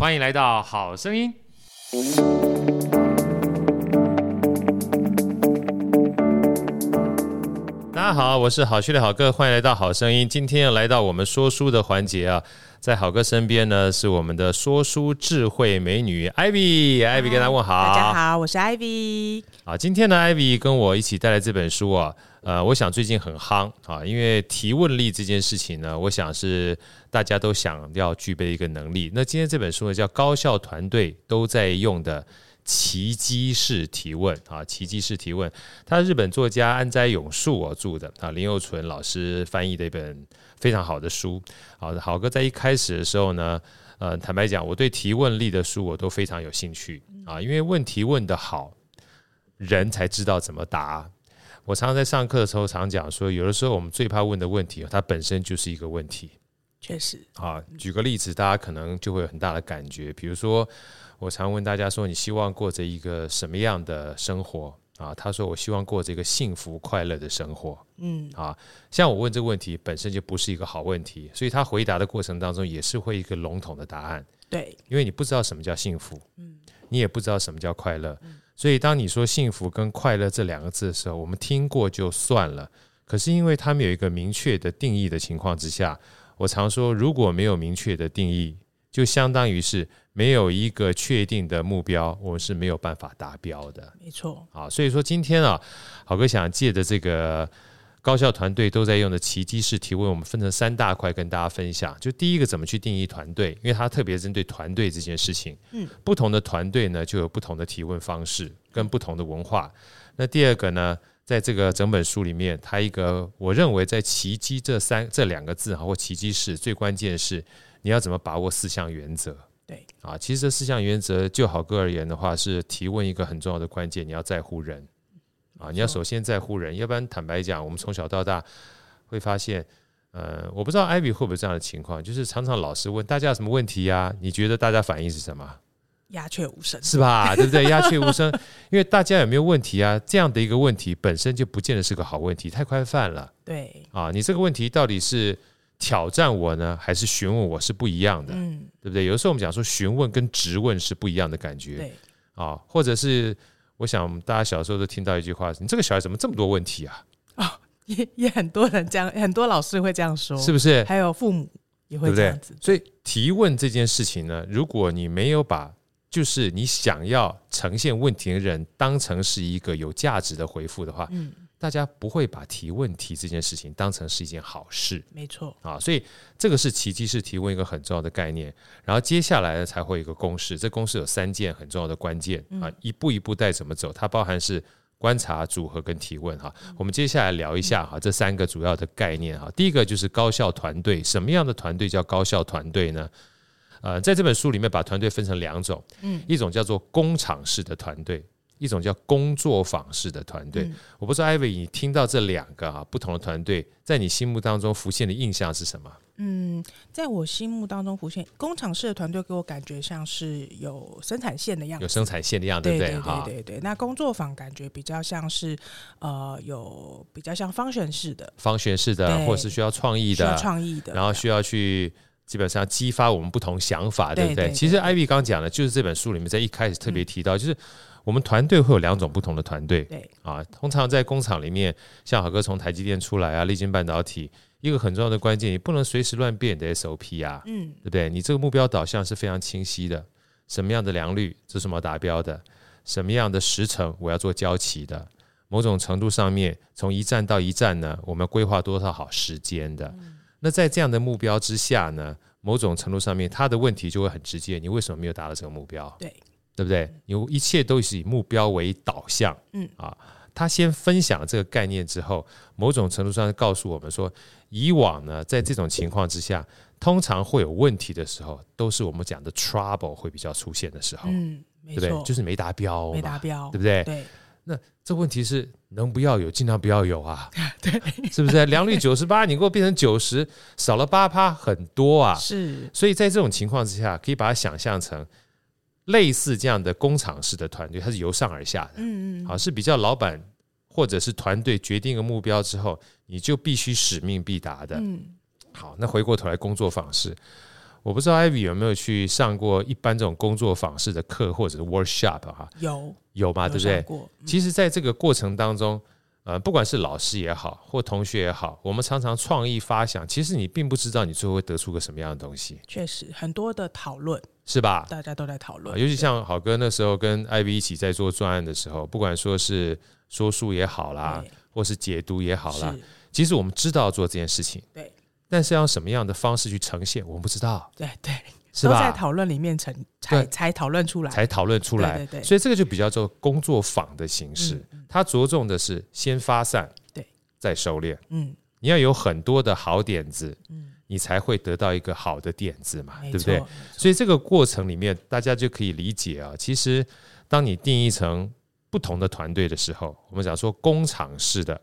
欢迎来到好声音。大家好，我是好趣的好哥，欢迎来到好声音。今天要来到我们说书的环节啊，在好哥身边呢是我们的说书智慧美女 Ivy，Ivy 跟大家问好。大家好，我是 Ivy。好，今天呢 Ivy 跟我一起带来这本书啊，呃，我想最近很夯啊，因为提问力这件事情呢，我想是大家都想要具备一个能力。那今天这本书呢叫《高效团队都在用的》。奇迹式提问啊，奇迹式提问，他是日本作家安斋永树啊著的啊，林佑纯老师翻译的一本非常好的书。好的，好哥在一开始的时候呢，呃，坦白讲，我对提问力的书我都非常有兴趣啊，因为问题问得好，人才知道怎么答。我常常在上课的时候常讲说，有的时候我们最怕问的问题，它本身就是一个问题。确实啊，举个例子，大家可能就会有很大的感觉，比如说。我常问大家说：“你希望过着一个什么样的生活啊？”他说：“我希望过着一个幸福快乐的生活。”嗯，啊，像我问这个问题本身就不是一个好问题，所以他回答的过程当中也是会一个笼统的答案。对，因为你不知道什么叫幸福，嗯，你也不知道什么叫快乐，所以当你说幸福跟快乐这两个字的时候，我们听过就算了。可是因为他们有一个明确的定义的情况之下，我常说如果没有明确的定义，就相当于是。没有一个确定的目标，我们是没有办法达标的。没错，啊，所以说今天啊，好哥想借着这个高校团队都在用的奇迹式提问，我们分成三大块跟大家分享。就第一个，怎么去定义团队？因为它特别针对团队这件事情。嗯，不同的团队呢，就有不同的提问方式跟不同的文化。那第二个呢，在这个整本书里面，它一个我认为在奇迹这三这两个字哈，或奇迹式最关键是你要怎么把握四项原则。对啊，其实这四项原则就好哥而言的话，是提问一个很重要的关键。你要在乎人啊，你要首先在乎人，要不然坦白讲，我们从小到大会发现，呃，我不知道 Ivy 会不会这样的情况，就是常常老师问大家有什么问题呀？你觉得大家反应是什么？鸦雀无声，是吧？对不对？鸦雀无声，因为大家有没有问题啊？这样的一个问题本身就不见得是个好问题，太宽泛了。对啊，你这个问题到底是？挑战我呢，还是询问我是不一样的，嗯，对不对？有的时候我们讲说询问跟质问是不一样的感觉，对啊，或者是我想大家小时候都听到一句话：“你这个小孩怎么这么多问题啊？”哦，也也很多人这样，很多老师会这样说，是不是？还有父母也会这样子。所以提问这件事情呢，如果你没有把就是你想要呈现问题的人当成是一个有价值的回复的话，嗯。大家不会把提问题这件事情当成是一件好事，没错啊，所以这个是奇迹式提问一个很重要的概念。然后接下来呢，才会有一个公式，这公式有三件很重要的关键啊，一步一步带怎么走，它包含是观察、组合跟提问哈。我们接下来聊一下哈，这三个主要的概念哈。第一个就是高效团队，什么样的团队叫高效团队呢？呃，在这本书里面把团队分成两种，嗯，一种叫做工厂式的团队。一种叫工作坊式的团队，嗯、我不知道 Ivy，你听到这两个啊不同的团队，在你心目当中浮现的印象是什么？嗯，在我心目当中浮现工厂式的团队，给我感觉像是有生产线的样子，有生产线的样子，对不对？对对对对。那工作坊感觉比较像是呃，有比较像方旋式的，方旋式的，或是需要创意的，创意的，然后需要去基本上激发我们不同想法，对不对？对对对对，其实 Ivy 刚讲的，就是这本书里面在一开始特别提到，嗯、就是。我们团队会有两种不同的团队，对啊，通常在工厂里面，像好哥从台积电出来啊，历晶半导体，一个很重要的关键，你不能随时乱变你的 SOP 啊，嗯，对不对？你这个目标导向是非常清晰的，什么样的良率这是什么达标的，什么样的时程我要做交期的，某种程度上面从一站到一站呢，我们规划多少好时间的。嗯、那在这样的目标之下呢，某种程度上面，他的问题就会很直接，你为什么没有达到这个目标？对。对不对？有一切都是以目标为导向。嗯啊，他先分享了这个概念之后，某种程度上告诉我们说，以往呢，在这种情况之下，通常会有问题的时候，都是我们讲的 trouble 会比较出现的时候。嗯，对不对？就是没达标，没达标，对不对？对。那这问题是能不要有，尽量不要有啊。对，是不是？良率九十八，你给我变成九十，少了八趴，很多啊。是。所以在这种情况之下，可以把它想象成。类似这样的工厂式的团队，它是由上而下的，嗯嗯，好，是比较老板或者是团队决定一个目标之后，你就必须使命必达的，嗯，好，那回过头来工作坊式，我不知道 Ivy 有没有去上过一般这种工作坊式的课或者是 workshop 哈？有有吗？对不对？嗯、其实，在这个过程当中，呃，不管是老师也好，或同学也好，我们常常创意发想，其实你并不知道你最后会得出个什么样的东西。确实，很多的讨论是吧？大家都在讨论，尤其像好哥那时候跟 Ivy 一起在做专案的时候，不管说是说书也好啦，或是解读也好啦，其实我们知道做这件事情，对，但是要什么样的方式去呈现，我们不知道。对对。都在讨论里面成才才讨论出来，才讨论出来。对对对，所以这个就比较做工作坊的形式，它着重的是先发散，对，再收敛。嗯，你要有很多的好点子，嗯，你才会得到一个好的点子嘛，对不对？所以这个过程里面，大家就可以理解啊。其实，当你定义成不同的团队的时候，我们讲说工厂式的。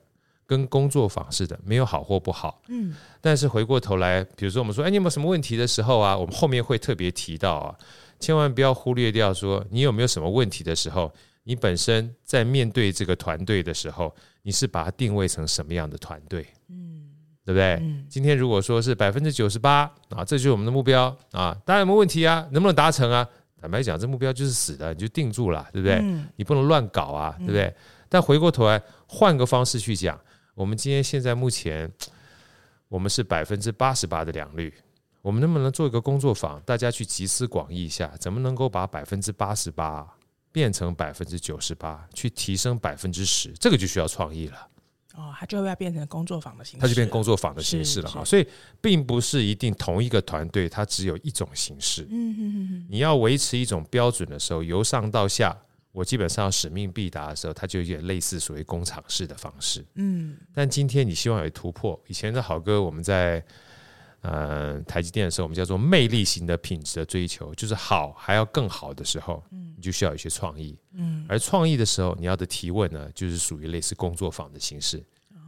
跟工作坊似的，没有好或不好。嗯，但是回过头来，比如说我们说，哎，你有没有什么问题的时候啊？我们后面会特别提到啊，千万不要忽略掉说，你有没有什么问题的时候，你本身在面对这个团队的时候，你是把它定位成什么样的团队？嗯，对不对？嗯，今天如果说是百分之九十八啊，这就是我们的目标啊，大家有没有问题啊？能不能达成啊？坦白讲，这目标就是死的，你就定住了，对不对？嗯，你不能乱搞啊，对不对？但回过头来，换个方式去讲。我们今天现在目前，我们是百分之八十八的良率，我们能不能做一个工作坊，大家去集思广益一下，怎么能够把百分之八十八变成百分之九十八，去提升百分之十，这个就需要创意了。哦，它就会要变成工作坊的形式，它就变工作坊的形式了哈。所以，并不是一定同一个团队它只有一种形式。嗯嗯嗯，你要维持一种标准的时候，由上到下。我基本上使命必达的时候，它就有点类似所谓工厂式的方式。嗯，但今天你希望有突破。以前的好哥，我们在呃台积电的时候，我们叫做魅力型的品质的追求，就是好还要更好的时候，你就需要有一些创意。嗯，而创意的时候，你要的提问呢，就是属于类似工作坊的形式。哦，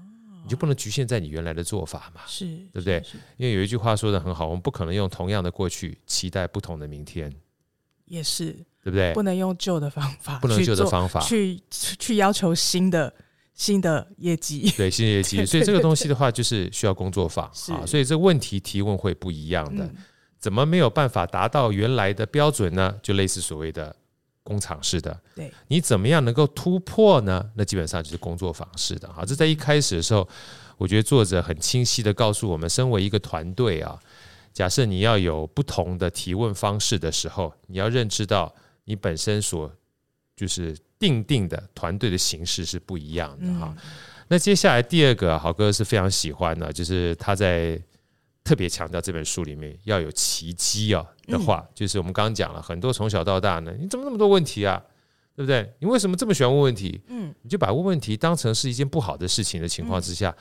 你就不能局限在你原来的做法嘛？是，对不对？因为有一句话说得很好，我们不可能用同样的过去期待不同的明天。也是。对不对？不能用旧的方法，不能旧的方法去去要求新的新的业绩。对，新的业绩。所以这个东西的话，就是需要工作坊啊。所以这问题提问会不一样的。嗯、怎么没有办法达到原来的标准呢？就类似所谓的工厂式的。对，你怎么样能够突破呢？那基本上就是工作坊式的。好，这在一开始的时候，我觉得作者很清晰的告诉我们，身为一个团队啊，假设你要有不同的提问方式的时候，你要认知到。你本身所就是定定的团队的形式是不一样的哈。那接下来第二个，豪哥是非常喜欢的，就是他在特别强调这本书里面要有奇迹啊的话，就是我们刚刚讲了很多从小到大呢，你怎么那么多问题啊？对不对？你为什么这么喜欢问问题？嗯，你就把问问题当成是一件不好的事情的情况之下，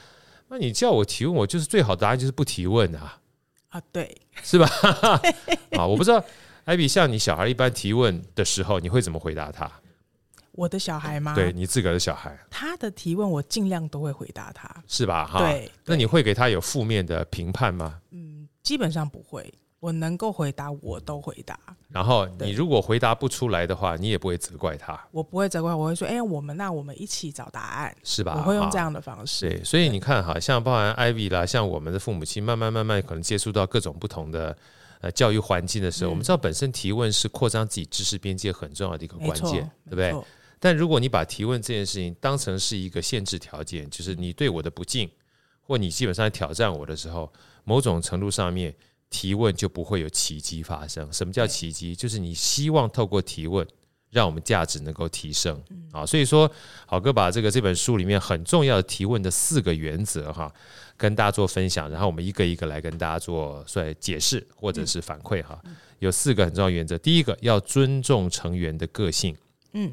那你叫我提问，我就是最好的答案就是不提问啊。啊，对，是吧？啊，我不知道。艾比，像你小孩一般提问的时候，你会怎么回答他？我的小孩吗？对，你自个儿的小孩，他的提问我尽量都会回答他，是吧？哈，对。那你会给他有负面的评判吗？嗯，基本上不会。我能够回答，我都回答。然后你如果回答不出来的话，你也不会责怪他。我不会责怪，我会说：“哎，我们那我们一起找答案，是吧？”我会用这样的方式。对，所以你看，哈，像包含艾比啦，像我们的父母亲，慢慢慢慢可能接触到各种不同的。呃，教育环境的时候，我们知道本身提问是扩张自己知识边界很重要的一个关键，对不对？但如果你把提问这件事情当成是一个限制条件，就是你对我的不敬，或你基本上挑战我的时候，某种程度上面提问就不会有奇迹发生。什么叫奇迹？就是你希望透过提问。让我们价值能够提升啊，所以说好哥把这个这本书里面很重要的提问的四个原则哈，跟大家做分享，然后我们一个一个来跟大家做算解释或者是反馈哈。有四个很重要原则，第一个要尊重成员的个性，嗯，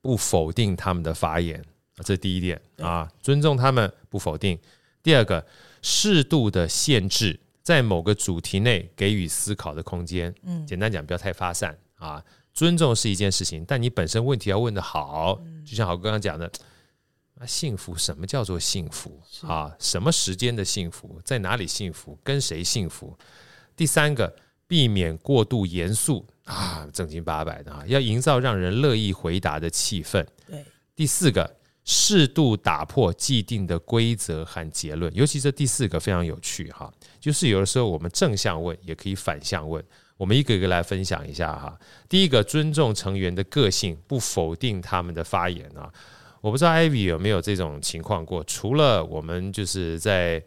不否定他们的发言，这是第一点啊，尊重他们不否定。第二个，适度的限制，在某个主题内给予思考的空间，嗯，简单讲不要太发散啊。尊重是一件事情，但你本身问题要问得好，就像好哥刚刚讲的，那幸福什么叫做幸福啊？什么时间的幸福，在哪里幸福，跟谁幸福？第三个，避免过度严肃啊，正经八百的啊，要营造让人乐意回答的气氛。对。第四个，适度打破既定的规则和结论。尤其这第四个非常有趣哈，就是有的时候我们正向问也可以反向问。我们一个一个来分享一下哈。第一个，尊重成员的个性，不否定他们的发言啊。我不知道 Ivy 有没有这种情况过？除了我们就是在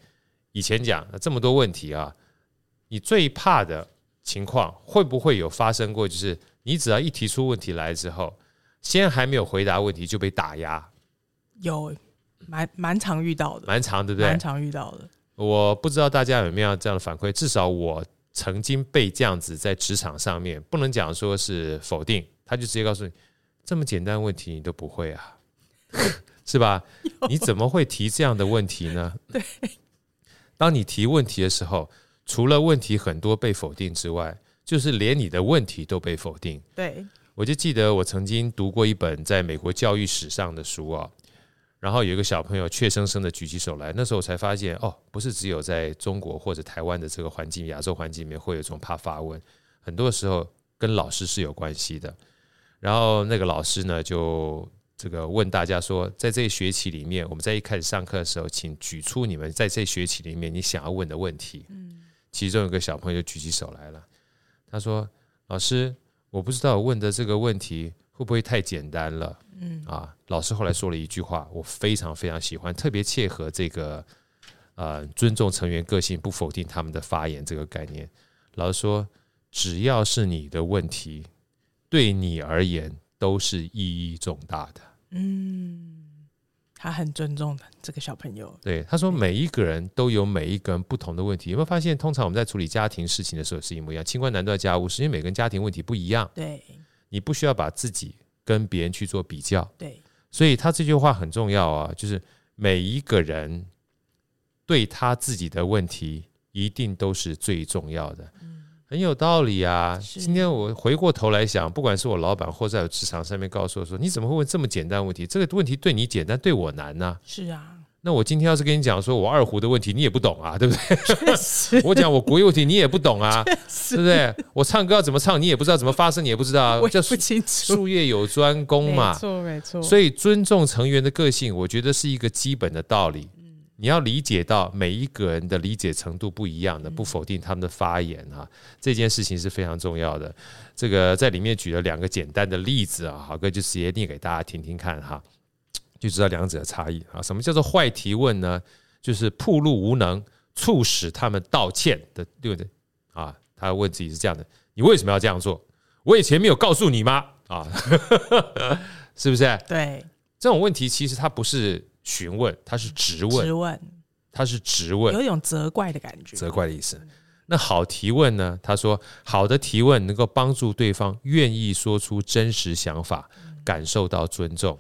以前讲这么多问题啊，你最怕的情况会不会有发生过？就是你只要一提出问题来之后，先还没有回答问题就被打压，有蛮蛮常遇到的，蛮常对不对？蛮常遇到的。我不知道大家有没有这样的反馈，至少我曾经被这样子在职场上面，不能讲说是否定，他就直接告诉你，这么简单问题你都不会啊。是吧？你怎么会提这样的问题呢？对，当你提问题的时候，除了问题很多被否定之外，就是连你的问题都被否定。对，我就记得我曾经读过一本在美国教育史上的书啊，然后有一个小朋友怯生生的举起手来，那时候我才发现哦，不是只有在中国或者台湾的这个环境、亚洲环境里面会有这种怕发问，很多时候跟老师是有关系的。然后那个老师呢就。这个问大家说，在这一学期里面，我们在一开始上课的时候，请举出你们在这学期里面你想要问的问题。嗯，其中有个小朋友就举起手来了，他说：“老师，我不知道我问的这个问题会不会太简单了？”嗯啊，老师后来说了一句话，我非常非常喜欢，特别切合这个呃尊重成员个性，不否定他们的发言这个概念。老师说：“只要是你的问题，对你而言。”都是意义重大的。嗯，他很尊重这个小朋友。对，他说每一个人都有每一个人不同的问题。有没有发现，通常我们在处理家庭事情的时候是一模一样，清官难断家务事，因为每个人家庭问题不一样。对，你不需要把自己跟别人去做比较。对，所以他这句话很重要啊，就是每一个人对他自己的问题一定都是最重要的。很有道理啊！今天我回过头来想，不管是我老板或在职场上面告诉我说，你怎么会问这么简单问题？这个问题对你简单，对我难呢？是啊。那我今天要是跟你讲说我二胡的问题，你也不懂啊，对不对？我讲我国乐问题，你也不懂啊，对不对？我唱歌要怎么唱，你也不知道怎么发声，你也不知道啊。我也不清楚。术业有专攻嘛，没错没错。所以尊重成员的个性，我觉得是一个基本的道理。你要理解到每一个人的理解程度不一样的，不否定他们的发言哈，这件事情是非常重要的。这个在里面举了两个简单的例子啊，好哥就直接念给大家听听看哈，就知道两者的差异啊。什么叫做坏提问呢？就是铺路无能，促使他们道歉的，对不对？啊，他问自己是这样的：你为什么要这样做？我以前没有告诉你吗？啊，是不是？对，这种问题其实它不是。询问，他是质问，他是质问，有一种责怪的感觉，责怪的意思。那好提问呢？他说，好的提问能够帮助对方愿意说出真实想法，感受到尊重。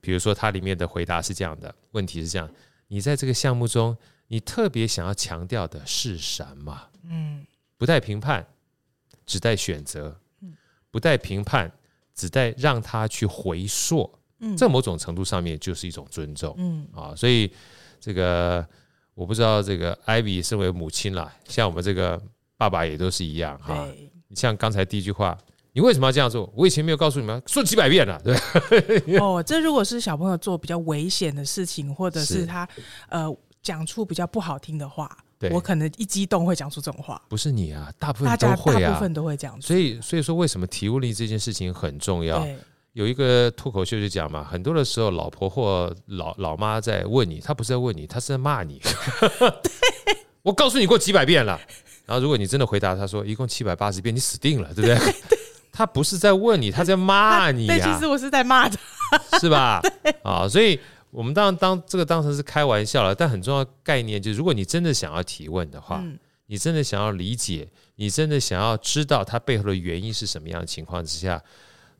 比如说，它里面的回答是这样的，问题是这样：你在这个项目中，你特别想要强调的是什么？嗯，不带评判，只带选择。嗯不带评判，只带让他去回溯。嗯，在某种程度上面就是一种尊重，嗯啊，所以这个我不知道这个 Ivy 身为母亲啦，像我们这个爸爸也都是一样哈。你像刚才第一句话，你为什么要这样做？我以前没有告诉你们，说几百遍了，对。哦，这如果是小朋友做比较危险的事情，或者是 他呃讲出比较不好听的话，我可能一激动会讲出这种话。不是你啊，大部分都会啊，大部分都会这样子。所以所以说，为什么提问力这件事情很重要？有一个脱口秀就讲嘛，很多的时候，老婆或老老妈在问你，她不是在问你，她是在骂你。我告诉你过几百遍了，然后如果你真的回答，她说一共七百八十遍，你死定了，对不对？她不是在问你，她在骂你呀。其实我是在骂她，是吧？啊，所以我们当然当这个当成是开玩笑了，但很重要的概念就是，如果你真的想要提问的话，你真的想要理解，你真的想要知道它背后的原因是什么样的情况之下。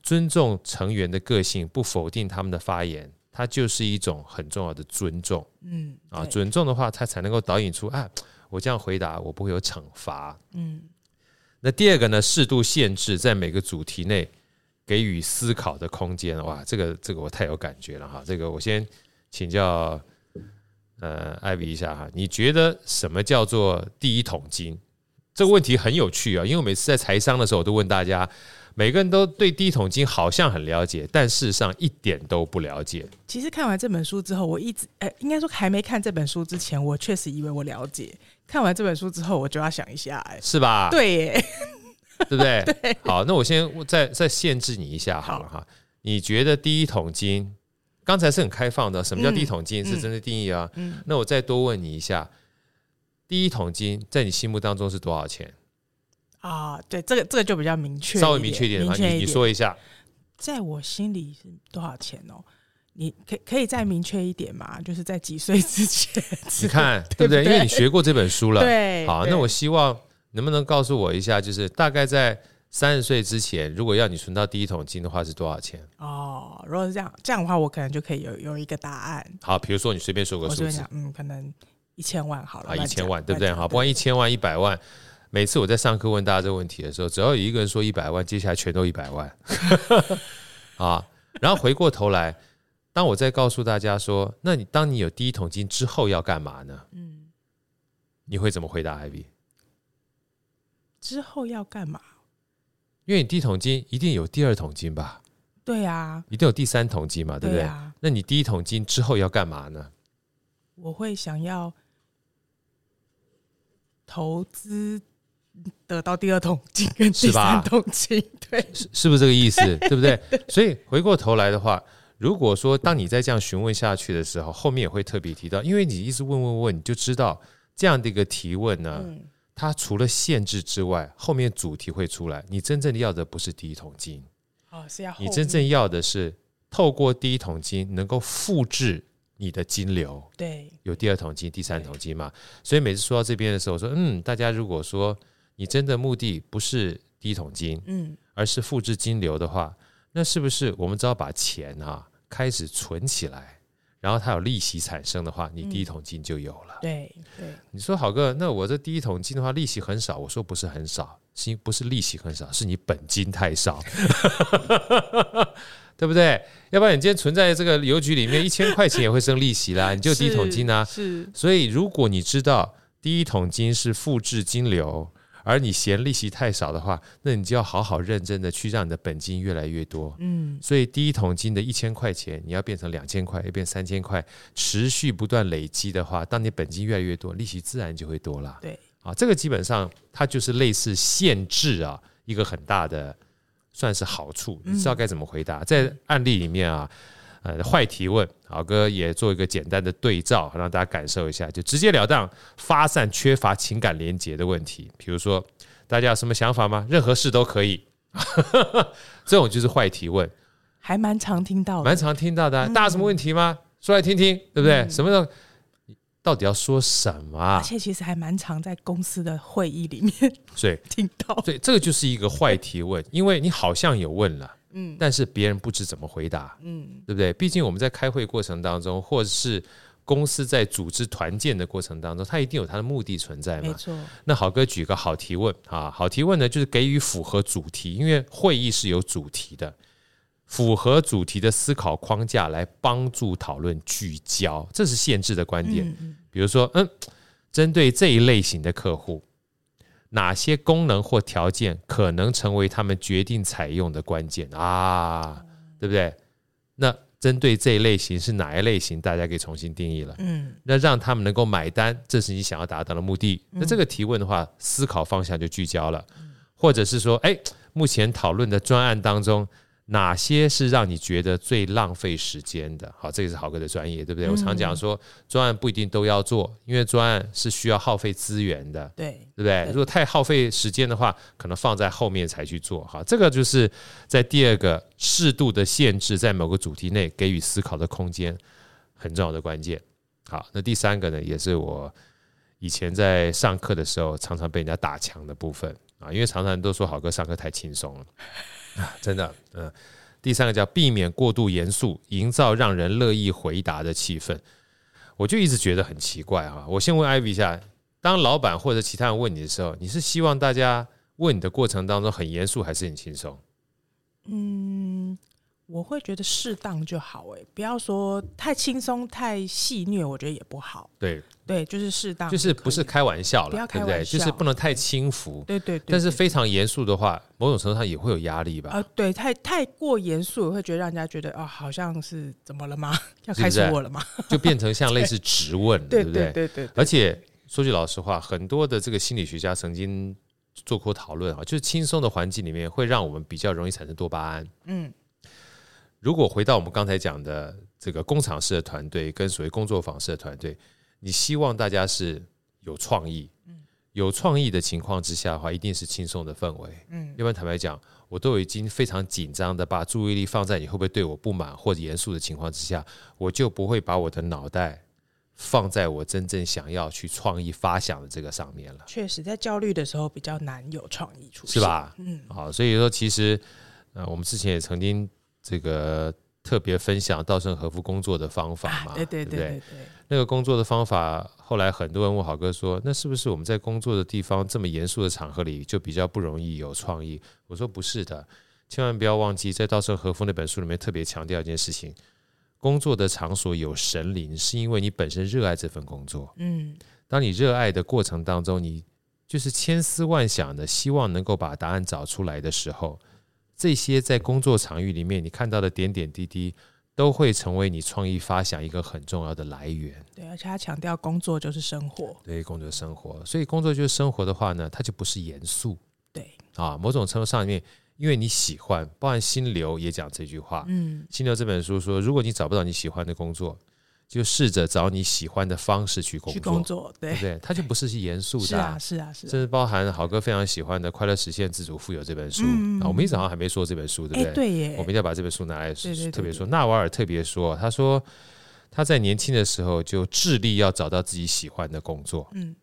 尊重成员的个性，不否定他们的发言，它就是一种很重要的尊重。嗯，啊，尊重的话，它才能够导引出啊，我这样回答，我不会有惩罚。嗯，那第二个呢，适度限制在每个主题内给予思考的空间。哇，这个这个我太有感觉了哈。这个我先请教呃艾比一下哈，你觉得什么叫做第一桶金？这个问题很有趣啊，因为我每次在财商的时候，我都问大家。每个人都对第一桶金好像很了解，但事实上一点都不了解。其实看完这本书之后，我一直呃，应该说还没看这本书之前，我确实以为我了解。看完这本书之后，我就要想一下，哎，是吧？对耶，对不对？对。好，那我先再再限制你一下好了哈。你觉得第一桶金刚才是很开放的，什么叫第一桶金？嗯、是真的定义啊？嗯。那我再多问你一下，第一桶金在你心目当中是多少钱？啊，对，这个这个就比较明确，稍微明确一点的话，你你说一下，在我心里是多少钱哦？你可可以再明确一点嘛？就是在几岁之前？你看对不对？因为你学过这本书了，对。好，那我希望能不能告诉我一下，就是大概在三十岁之前，如果要你存到第一桶金的话，是多少钱？哦，如果是这样，这样的话，我可能就可以有有一个答案。好，比如说你随便说个数字，嗯，可能一千万好了，啊，一千万对不对？好，不管一千万、一百万。每次我在上课问大家这个问题的时候，只要有一个人说一百万，接下来全都一百万 啊。然后回过头来，当我再告诉大家说，那你当你有第一桶金之后要干嘛呢？嗯，你会怎么回答？Ivy？之后要干嘛？因为你第一桶金一定有第二桶金吧？对啊，一定有第三桶金嘛，对不对？那你第一桶金之后要干嘛呢？我会想要投资。得到第二桶金跟第三桶金，对，是是不是这个意思？对不对？所以回过头来的话，如果说当你再这样询问下去的时候，后面也会特别提到，因为你一直问问问，你就知道这样的一个提问呢，它除了限制之外，后面主题会出来。你真正要的不是第一桶金，哦，是要你真正要的是透过第一桶金能够复制你的金流，对，有第二桶金、第三桶金嘛？所以每次说到这边的时候，我说嗯，大家如果说。你真的目的不是第一桶金，嗯，而是复制金流的话，那是不是我们只要把钱啊开始存起来，然后它有利息产生的话，你第一桶金就有了。嗯、对对，你说好哥，那我这第一桶金的话，利息很少。我说不是很少，是不是利息很少，是你本金太少，对不对？要不然你今天存在这个邮局里面，一千块钱也会生利息啦，你就第一桶金啊。是所以如果你知道第一桶金是复制金流。而你嫌利息太少的话，那你就要好好认真的去让你的本金越来越多。嗯，所以第一桶金的一千块钱，你要变成两千块，要变三千块，持续不断累积的话，当你本金越来越多，利息自然就会多了。对，啊，这个基本上它就是类似限制啊，一个很大的算是好处。你知道该怎么回答？在案例里面啊。呃，坏提问，好哥也做一个简单的对照，让大家感受一下，就直截了当发散缺乏情感连结的问题。比如说，大家有什么想法吗？任何事都可以，这种就是坏提问，还蛮常听到的，蛮常听到的、啊。大家什么问题吗？说来听听，对不对？嗯、什么时候？到底要说什么啊？而且其实还蛮常在公司的会议里面，所以听到。所以这个就是一个坏提问，因为你好像有问了。嗯，但是别人不知怎么回答，嗯，对不对？毕竟我们在开会过程当中，或者是公司在组织团建的过程当中，它一定有它的目的存在嘛。没错。那好哥举个好提问啊，好提问呢，就是给予符合主题，因为会议是有主题的，符合主题的思考框架来帮助讨论聚焦，这是限制的观点。比如说，嗯，针对这一类型的客户。哪些功能或条件可能成为他们决定采用的关键啊？对不对？那针对这一类型是哪一类型？大家可以重新定义了。嗯，那让他们能够买单，这是你想要达到的目的。那这个提问的话，思考方向就聚焦了，或者是说，哎，目前讨论的专案当中。哪些是让你觉得最浪费时间的？好，这个是豪哥的专业，对不对？我常讲说，专案不一定都要做，因为专案是需要耗费资源的，对，对不对？如果太耗费时间的话，可能放在后面才去做。好，这个就是在第二个适度的限制，在某个主题内给予思考的空间，很重要的关键。好，那第三个呢，也是我以前在上课的时候常常被人家打墙的部分啊，因为常常都说好哥上课太轻松了。真的，嗯，第三个叫避免过度严肃，营造让人乐意回答的气氛。我就一直觉得很奇怪啊。我先问艾比一下，当老板或者其他人问你的时候，你是希望大家问你的过程当中很严肃，还是很轻松？嗯，我会觉得适当就好，哎，不要说太轻松、太戏虐，我觉得也不好。对对，就是适当，就是不是开玩笑了，不要开玩笑，对不对？就是不能太轻浮。对对对，但是非常严肃的话，某种程度上也会有压力吧？啊，对，太太过严肃，会觉得让人家觉得哦，好像是怎么了吗？要开除我了吗？就变成像类似质问，对不对？对对。而且说句老实话，很多的这个心理学家曾经做过讨论啊，就是轻松的环境里面会让我们比较容易产生多巴胺。嗯。如果回到我们刚才讲的这个工厂式的团队跟所谓工作坊式的团队，你希望大家是有创意，嗯有创意的情况之下的话，一定是轻松的氛围，嗯，要不然坦白讲，我都已经非常紧张的把注意力放在你会不会对我不满或者严肃的情况之下，我就不会把我的脑袋放在我真正想要去创意发想的这个上面了。确实，在焦虑的时候比较难有创意出现，是吧？嗯，好，所以说其实，呃，我们之前也曾经。这个特别分享稻盛和夫工作的方法嘛？对对对对对。那个工作的方法，后来很多人问好哥说：“那是不是我们在工作的地方这么严肃的场合里，就比较不容易有创意？”我说：“不是的，千万不要忘记，在稻盛和夫那本书里面特别强调一件事情：工作的场所有神灵，是因为你本身热爱这份工作。嗯，当你热爱的过程当中，你就是千思万想的希望能够把答案找出来的时候。”这些在工作场域里面你看到的点点滴滴，都会成为你创意发想一个很重要的来源。对，而且他强调工作就是生活。对，工作生活，所以工作就是生活的话呢，它就不是严肃。对啊，某种程度上面，因为你喜欢，包含心流也讲这句话。嗯，心流这本书说，如果你找不到你喜欢的工作。就试着找你喜欢的方式去工作，去工作，对不对？它就不是严肃的，是啊，是啊，是。甚至包含好哥非常喜欢的《快乐实现自主富有》这本书啊，我们一直好像还没说这本书，对不对？对耶，我们一定要把这本书拿来特别说。纳瓦尔特别说，他说他在年轻的时候就致力要找到自己喜欢的工作。嗯，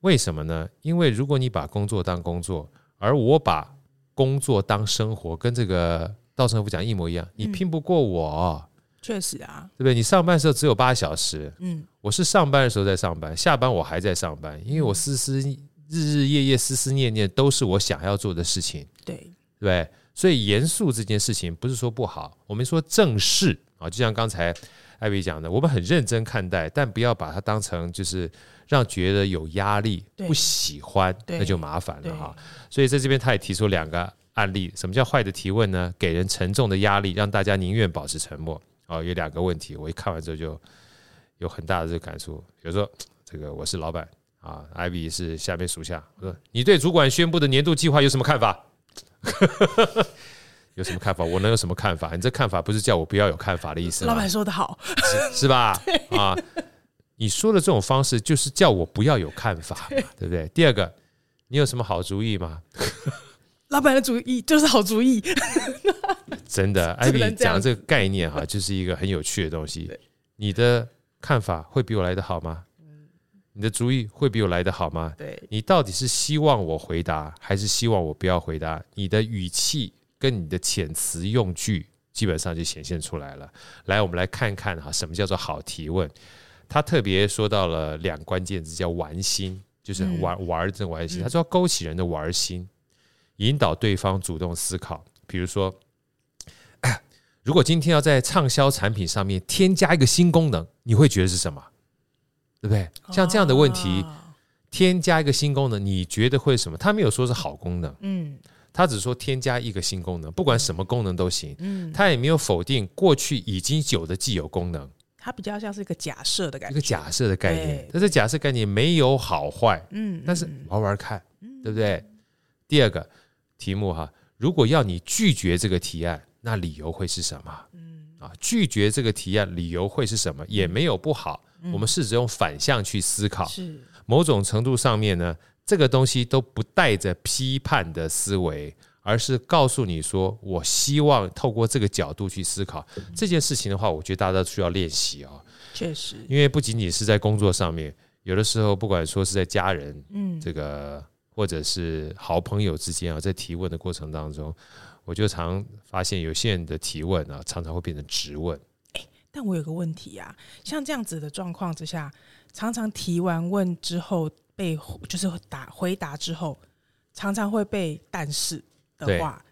为什么呢？因为如果你把工作当工作，而我把工作当生活，跟这个稻盛和夫讲一模一样，你拼不过我。确实啊，对不对？你上班的时候只有八小时，嗯，我是上班的时候在上班，下班我还在上班，因为我思思日日夜夜思思念念都是我想要做的事情，对，对？所以严肃这件事情不是说不好，我们说正视啊，就像刚才艾薇讲的，我们很认真看待，但不要把它当成就是让觉得有压力、不喜欢，那就麻烦了哈。所以在这边他也提出两个案例，什么叫坏的提问呢？给人沉重的压力，让大家宁愿保持沉默。哦，有两个问题，我一看完之后就有很大的这个感触。比如说，这个我是老板啊，Ivy 是下面属下。我说，你对主管宣布的年度计划有什么看法？有什么看法？我能有什么看法？你这看法不是叫我不要有看法的意思吗？老板说的好，是，是吧？啊，你说的这种方式就是叫我不要有看法，对不对？第二个，你有什么好主意吗？老板的主意就是好主意。真的，艾比讲的这个概念哈，就是一个很有趣的东西。你的看法会比我来得好吗？你的主意会比我来得好吗？对，你到底是希望我回答，还是希望我不要回答？你的语气跟你的遣词用句，基本上就显现出来了。来，我们来看看哈，什么叫做好提问？他特别说到了两关键字，叫玩心，就是玩玩这种玩心。他说要勾起人的玩心，引导对方主动思考。比如说。如果今天要在畅销产品上面添加一个新功能，你会觉得是什么？对不对？像这样的问题，添加一个新功能，你觉得会什么？他没有说是好功能，嗯，他只说添加一个新功能，不管什么功能都行，嗯，他也没有否定过去已经有的既有功能，它比较像是一个假设的感觉，一个假设的概念，但是假设概念没有好坏，嗯，但是玩玩看，对不对？第二个题目哈，如果要你拒绝这个提案。那理由会是什么？嗯啊，拒绝这个提案，理由会是什么？也没有不好。我们试着用反向去思考，是某种程度上面呢，这个东西都不带着批判的思维，而是告诉你说，我希望透过这个角度去思考这件事情的话，我觉得大家都需要练习啊。确实，因为不仅仅是在工作上面，有的时候不管说是在家人，嗯，这个或者是好朋友之间啊，在提问的过程当中。我就常发现有些人的提问啊，常常会变成质问。欸，但我有个问题啊，像这样子的状况之下，常常提完问之后被就是答回答之后，常常会被但是的话，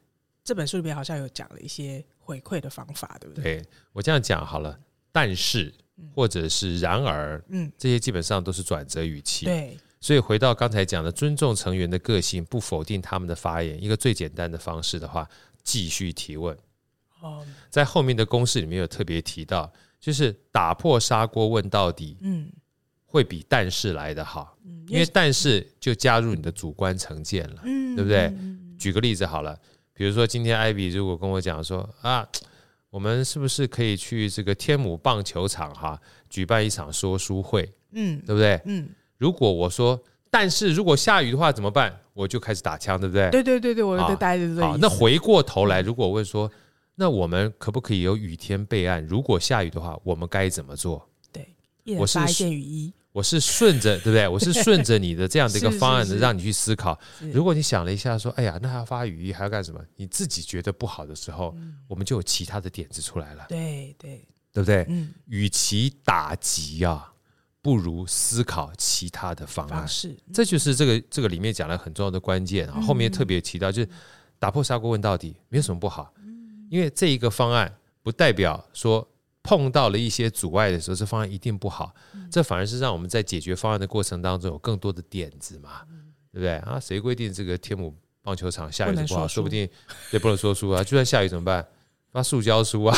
这本书里面好像有讲了一些回馈的方法，对不对？对，我这样讲好了，但是或者是然而，嗯，这些基本上都是转折语气。对，所以回到刚才讲的，尊重成员的个性，不否定他们的发言，一个最简单的方式的话，继续提问。哦，在后面的公式里面有特别提到，就是打破砂锅问到底，嗯，会比但是来得好，嗯，因为但是就加入你的主观成见了，嗯，对不对？举个例子好了。比如说，今天艾比如果跟我讲说啊，我们是不是可以去这个天母棒球场哈举办一场说书会？嗯，对不对？嗯，如果我说，但是如果下雨的话怎么办？我就开始打枪，对不对？对对对对，我就待着。好，那回过头来，如果问说，那我们可不可以有雨天备案？如果下雨的话，我们该怎么做？对，我是一件雨衣。我是顺着，对不对？我是顺着你的这样的一个 方案，的让你去思考。如果你想了一下，说：“哎呀，那还要发雨衣，还要干什么？”你自己觉得不好的时候，我们就有其他的点子出来了。对对，对不对？嗯，与其打击啊，不如思考其他的方案。是，这就是这个这个里面讲了很重要的关键啊。后面特别提到，就是打破砂锅问到底，没有什么不好。因为这一个方案不代表说。碰到了一些阻碍的时候，这方案一定不好。这反而是让我们在解决方案的过程当中有更多的点子嘛，对不对啊？谁规定这个天母棒球场下雨不好？说不定也不能说输啊。就算下雨怎么办？发塑胶书啊，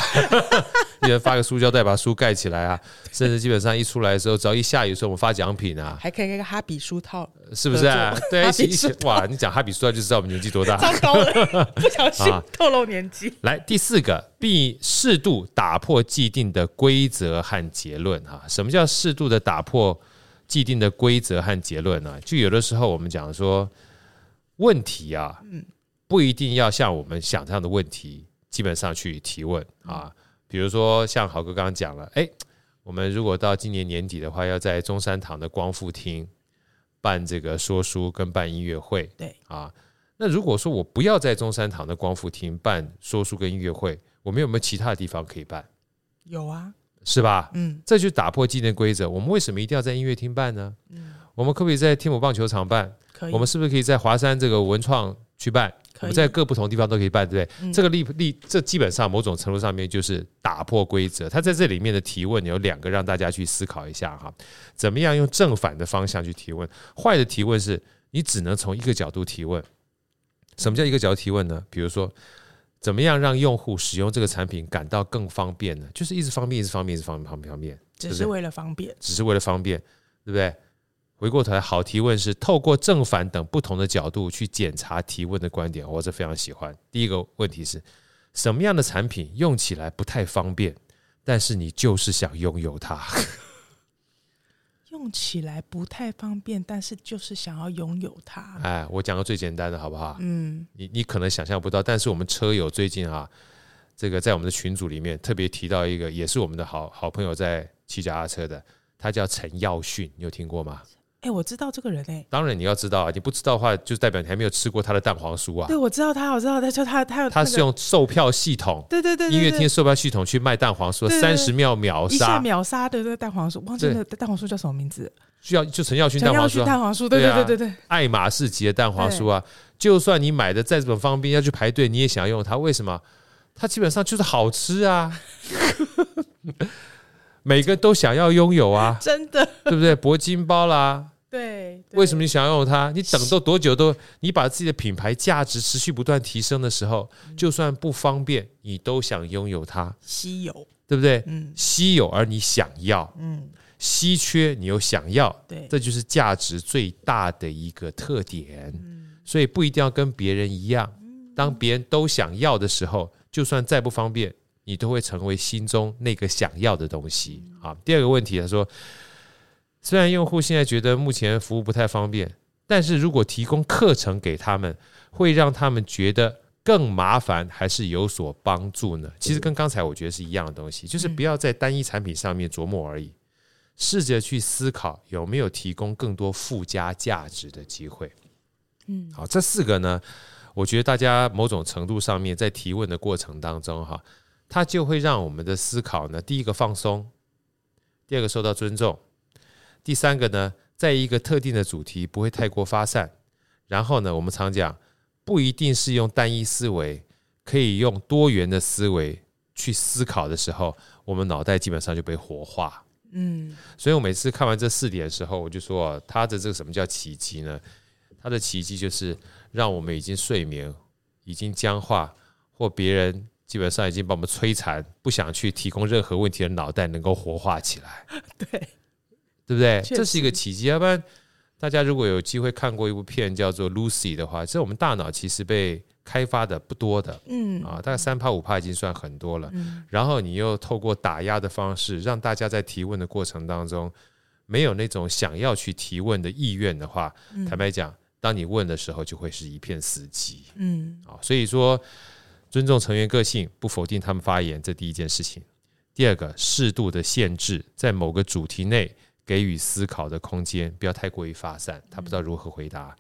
一人发个塑胶袋把书盖起来啊。甚至基本上一出来的时候，只要一下雨的时候，我们发奖品啊，还可以那个哈比书套，是不是啊？对，一起一起哇！你讲哈比书套就知道我们年纪多大，糟糕了，不小心透露年纪。来第四个，必适度打破既定的规则和结论哈。什么叫适度的打破既定的规则和结论呢？就有的时候我们讲说问题啊，嗯不一定要像我们想象的问题。基本上去提问啊，比如说像豪哥刚刚讲了，哎，我们如果到今年年底的话，要在中山堂的光复厅办这个说书跟办音乐会，对啊，那如果说我不要在中山堂的光复厅办说书跟音乐会，我们有没有其他的地方可以办？有啊，是吧？嗯，这就打破既定规则。我们为什么一定要在音乐厅办呢？嗯，我们可不可以在天母棒球场办？可以。我们是不是可以在华山这个文创去办？我们在各不同地方都可以办，对不对？嗯、这个例例，这基本上某种程度上面就是打破规则。他在这里面的提问有两个，让大家去思考一下哈，怎么样用正反的方向去提问？坏的提问是你只能从一个角度提问。什么叫一个角度提问呢？比如说，怎么样让用户使用这个产品感到更方便呢？就是一直方便，一直方便，一直方便，方便，方便，只是为了方便，只是为了方便，对不对？回过头来，好提问是透过正反等不同的角度去检查提问的观点，我是非常喜欢。第一个问题是什么样的产品用起来不太方便，但是你就是想拥有它？用起来不太方便，但是就是想要拥有它。哎，我讲个最简单的好不好？嗯，你你可能想象不到，但是我们车友最近啊，这个在我们的群组里面特别提到一个，也是我们的好好朋友在骑脚踏车的，他叫陈耀训，你有听过吗？哎，我知道这个人哎，当然你要知道啊，你不知道的话，就代表你还没有吃过他的蛋黄酥啊。对，我知道他，我知道他，就他，他有他是用售票系统，对对对，音乐厅售票系统去卖蛋黄酥，三十秒秒杀，秒杀的那个蛋黄酥，忘记那蛋黄酥叫什么名字？需要就陈耀勋蛋黄酥，蛋黄酥，对对对对对，爱马仕级的蛋黄酥啊，就算你买的再怎么方便，要去排队，你也想要用它，为什么？它基本上就是好吃啊，每个都想要拥有啊，真的，对不对？铂金包啦。对，为什么你想要用它？你等到多久都，你把自己的品牌价值持续不断提升的时候，就算不方便，你都想拥有它。稀有，对不对？嗯，稀有而你想要，嗯，稀缺你又想要，对，这就是价值最大的一个特点。所以不一定要跟别人一样，当别人都想要的时候，就算再不方便，你都会成为心中那个想要的东西。好，第二个问题，他说。虽然用户现在觉得目前服务不太方便，但是如果提供课程给他们，会让他们觉得更麻烦，还是有所帮助呢？其实跟刚才我觉得是一样的东西，就是不要在单一产品上面琢磨而已，试着去思考有没有提供更多附加价值的机会。嗯，好，这四个呢，我觉得大家某种程度上面在提问的过程当中，哈，它就会让我们的思考呢，第一个放松，第二个受到尊重。第三个呢，在一个特定的主题不会太过发散，然后呢，我们常讲不一定是用单一思维，可以用多元的思维去思考的时候，我们脑袋基本上就被活化。嗯，所以我每次看完这四点的时候，我就说，他的这个什么叫奇迹呢？他的奇迹就是让我们已经睡眠、已经僵化，或别人基本上已经把我们摧残、不想去提供任何问题的脑袋，能够活化起来。对，对不对？这是一个奇迹。要不然，大家如果有机会看过一部片叫做《Lucy》的话，这我们大脑其实被开发的不多的，嗯啊，大概三趴五趴已经算很多了。然后你又透过打压的方式，让大家在提问的过程当中没有那种想要去提问的意愿的话，坦白讲，当你问的时候，就会是一片死寂。嗯啊，所以说尊重成员个性，不否定他们发言，这第一件事情。第二个，适度的限制，在某个主题内给予思考的空间，不要太过于发散，他不知道如何回答。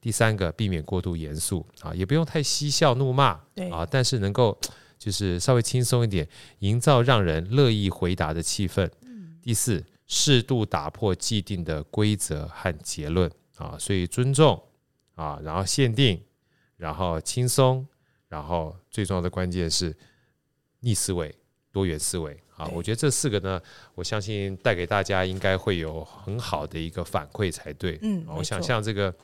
第三个，避免过度严肃啊，也不用太嬉笑怒骂，对啊，但是能够就是稍微轻松一点，营造让人乐意回答的气氛。第四，适度打破既定的规则和结论啊，所以尊重啊，然后限定，然后轻松，然后最重要的关键是逆思维、多元思维啊。我觉得这四个呢，我相信带给大家应该会有很好的一个反馈才对。嗯，我想像这个。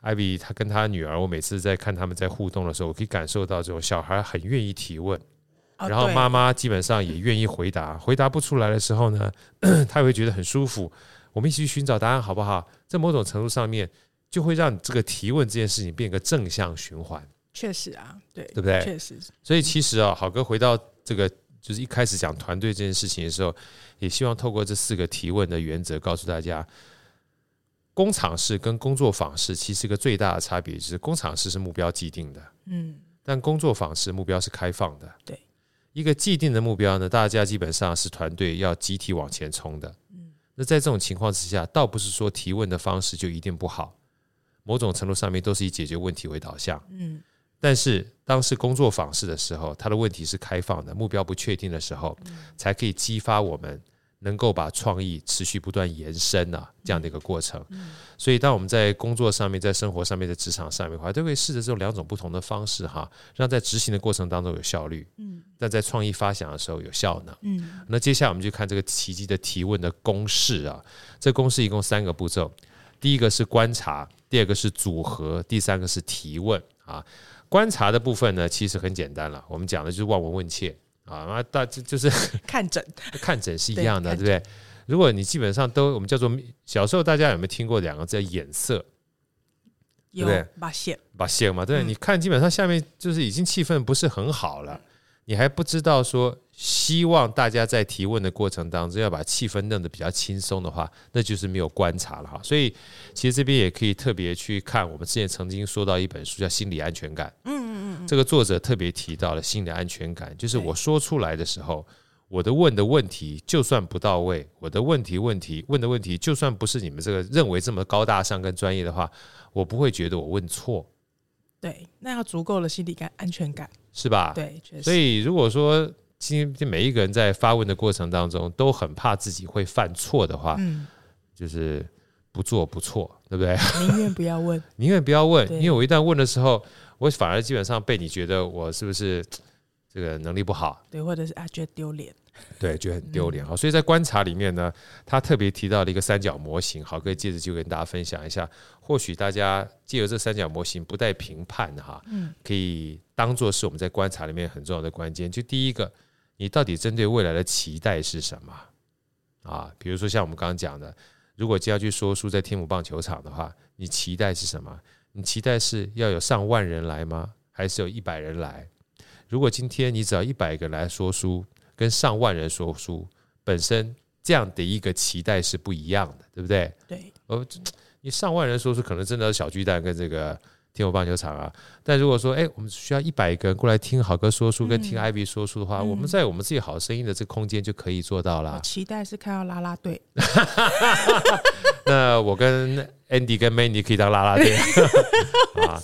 艾比他跟他女儿，我每次在看他们在互动的时候，我可以感受到这种小孩很愿意提问，然后妈妈基本上也愿意回答。回答不出来的时候呢，他也会觉得很舒服。我们一起去寻找答案，好不好？在某种程度上面，就会让这个提问这件事情变个正向循环。确实啊，对，对不对？确实。所以其实啊，好哥回到这个就是一开始讲团队这件事情的时候，也希望透过这四个提问的原则，告诉大家。工厂式跟工作坊式其实一个最大的差别就是，工厂式是目标既定的，嗯，但工作坊式目标是开放的。对，一个既定的目标呢，大家基本上是团队要集体往前冲的。嗯，那在这种情况之下，倒不是说提问的方式就一定不好，某种程度上面都是以解决问题为导向。嗯，但是当是工作坊式的时候，它的问题是开放的，目标不确定的时候，才可以激发我们。能够把创意持续不断延伸啊，这样的一个过程。所以，当我们在工作上面、在生活上面、在职场上面的话，都会试着这种两种不同的方式哈，让在执行的过程当中有效率。嗯，但在创意发想的时候有效能。嗯，那接下来我们就看这个奇迹的提问的公式啊。这公式一共三个步骤：第一个是观察，第二个是组合，第三个是提问啊。观察的部分呢，其实很简单了，我们讲的就是望闻问切。啊，那大就就是 看诊，看诊是一样的，对不对？如果你基本上都我们叫做小时候，大家有没有听过两个字叫眼色？有，对不对？把线，把线嘛，对，你看基本上下面就是已经气氛不是很好了，你还不知道说。希望大家在提问的过程当中要把气氛弄得比较轻松的话，那就是没有观察了哈。所以其实这边也可以特别去看，我们之前曾经说到一本书叫《心理安全感》。嗯嗯嗯，这个作者特别提到了心理安全感，就是我说出来的时候，我的问的问题就算不到位，我的问题问题问的问题就算不是你们这个认为这么高大上跟专业的话，我不会觉得我问错。对，那要足够的心理感安全感是吧？对，确实。所以如果说今天每一个人在发问的过程当中都很怕自己会犯错的话，嗯，就是不做不错，对不对？宁愿不要问，宁愿不要问，因为我一旦问的时候，我反而基本上被你觉得我是不是这个能力不好，对，或者是啊觉得丢脸。对，觉得很丢脸哈，所以在观察里面呢，他特别提到了一个三角模型，好，可以接着就跟大家分享一下。或许大家借由这三角模型不带评判哈，嗯，可以当做是我们在观察里面很重要的关键。就第一个，你到底针对未来的期待是什么啊？比如说像我们刚刚讲的，如果就要去说书在天母棒球场的话，你期待是什么？你期待是要有上万人来吗？还是有一百人来？如果今天你只要一百个来说书，跟上万人说书本身这样的一个期待是不一样的，对不对？对。呃，你上万人说书可能真的是小巨蛋跟这个天母棒球场啊。但如果说，哎，我们需要一百个人过来听好哥说书，跟听艾比说书的话，我们在我们自己好声音的这个空间就可以做到了。期待是看到拉拉队。那我跟 Andy 跟 Mandy 可以当拉拉队 啊。